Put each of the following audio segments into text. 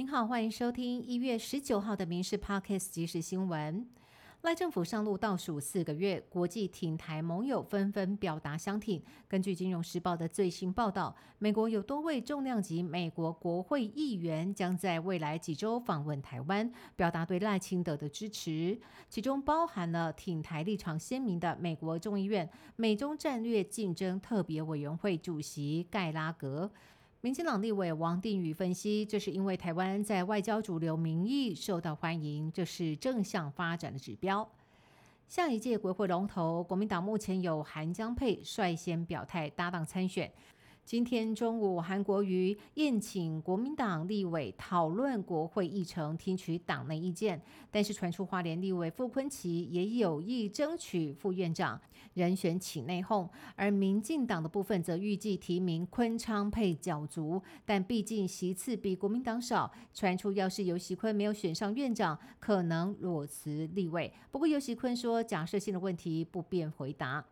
您好，欢迎收听一月十九号的《民事 Podcast》即时新闻。赖政府上路倒数四个月，国际挺台盟友纷纷表达相挺。根据《金融时报》的最新报道，美国有多位重量级美国国会议员将在未来几周访问台湾，表达对赖清德的支持，其中包含了挺台立场鲜明的美国众议院美中战略竞争特别委员会主席盖拉格。民进党立委王定宇分析，这是因为台湾在外交主流民意受到欢迎，这是正向发展的指标。下一届国会龙头，国民党目前有韩江佩率先表态搭档参选。今天中午，韩国瑜宴请国民党立委讨论国会议程，听取党内意见。但是传出花莲立委傅昆奇也有意争取副院长人选起内讧，而民进党的部分则预计提名昆昌配角逐，但毕竟席次比国民党少，传出要是尤锡坤没有选上院长，可能裸辞立委。不过尤锡坤说，假设性的问题不便回答。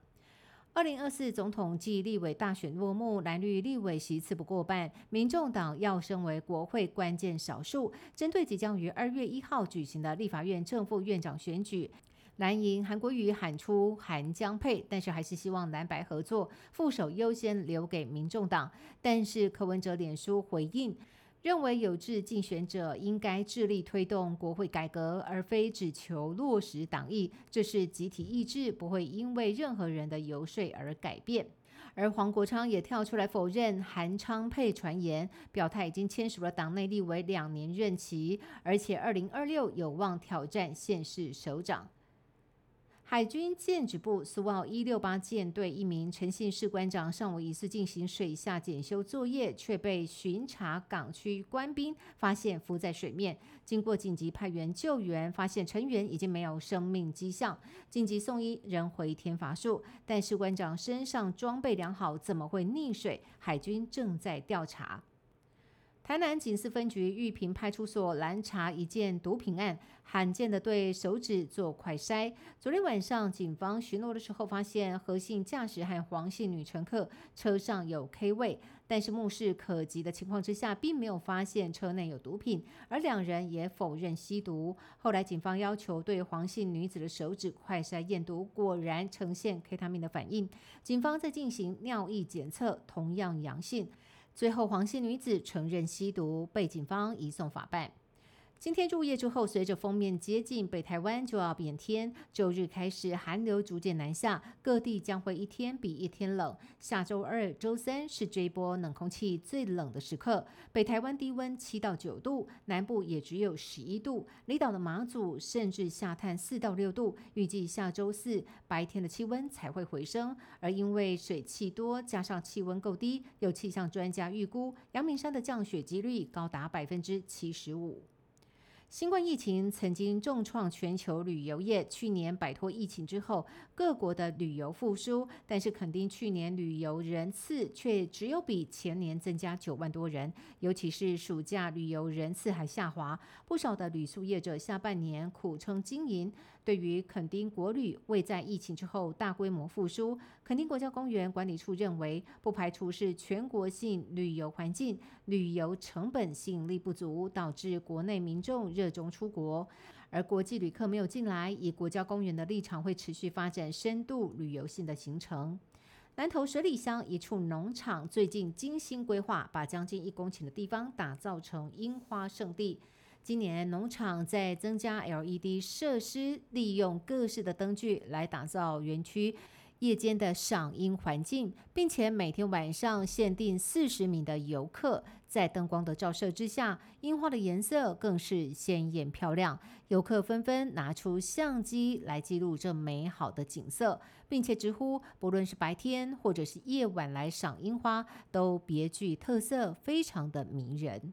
二零二四总统暨立委大选落幕，蓝绿立委席次不过半，民众党要升为国会关键少数。针对即将于二月一号举行的立法院正副院长选举，蓝营韩国瑜喊出韩江配，但是还是希望蓝白合作，副手优先留给民众党。但是柯文哲脸书回应。认为有志竞选者应该致力推动国会改革，而非只求落实党意。这是集体意志，不会因为任何人的游说而改变。而黄国昌也跳出来否认韩昌沛传言，表态已经签署了党内立委两年任期，而且二零二六有望挑战县市首长。海军舰指部苏澳一六八舰队一名陈姓士官长上午疑似进行水下检修作业，却被巡查港区官兵发现浮在水面。经过紧急派员救援，发现成员已经没有生命迹象，紧急送医，人回天乏术。但士官长身上装备良好，怎么会溺水？海军正在调查。台南警司分局玉屏派出所拦查一件毒品案，罕见的对手指做快筛。昨天晚上，警方巡逻的时候，发现何姓驾驶和黄姓女乘客车上有 K 位，但是目视可及的情况之下，并没有发现车内有毒品，而两人也否认吸毒。后来，警方要求对黄姓女子的手指快筛验毒，果然呈现 K 他命的反应。警方在进行尿液检测，同样阳性。最后，黄姓女子承认吸毒，被警方移送法办。今天入夜之后，随着封面接近北台湾，就要变天。周日开始，寒流逐渐南下，各地将会一天比一天冷。下周二、周三是这一波冷空气最冷的时刻。北台湾低温七到九度，南部也只有十一度。离岛的马祖甚至下探四到六度。预计下周四白天的气温才会回升，而因为水汽多，加上气温够低，有气象专家预估，阳明山的降雪几率高达百分之七十五。新冠疫情曾经重创全球旅游业。去年摆脱疫情之后，各国的旅游复苏，但是肯定去年旅游人次却只有比前年增加九万多人。尤其是暑假旅游人次还下滑，不少的旅宿业者下半年苦撑经营。对于垦丁国旅未在疫情之后大规模复苏，垦丁国家公园管理处认为，不排除是全国性旅游环境、旅游成本吸引力不足，导致国内民众。热衷出国，而国际旅客没有进来，以国家公园的立场会持续发展深度旅游性的行程。南投水里乡一处农场最近精心规划，把将近一公顷的地方打造成樱花圣地。今年农场在增加 LED 设施，利用各式的灯具来打造园区。夜间的赏樱环境，并且每天晚上限定四十名的游客，在灯光的照射之下，樱花的颜色更是鲜艳漂亮。游客纷纷拿出相机来记录这美好的景色，并且直呼，不论是白天或者是夜晚来赏樱花，都别具特色，非常的迷人。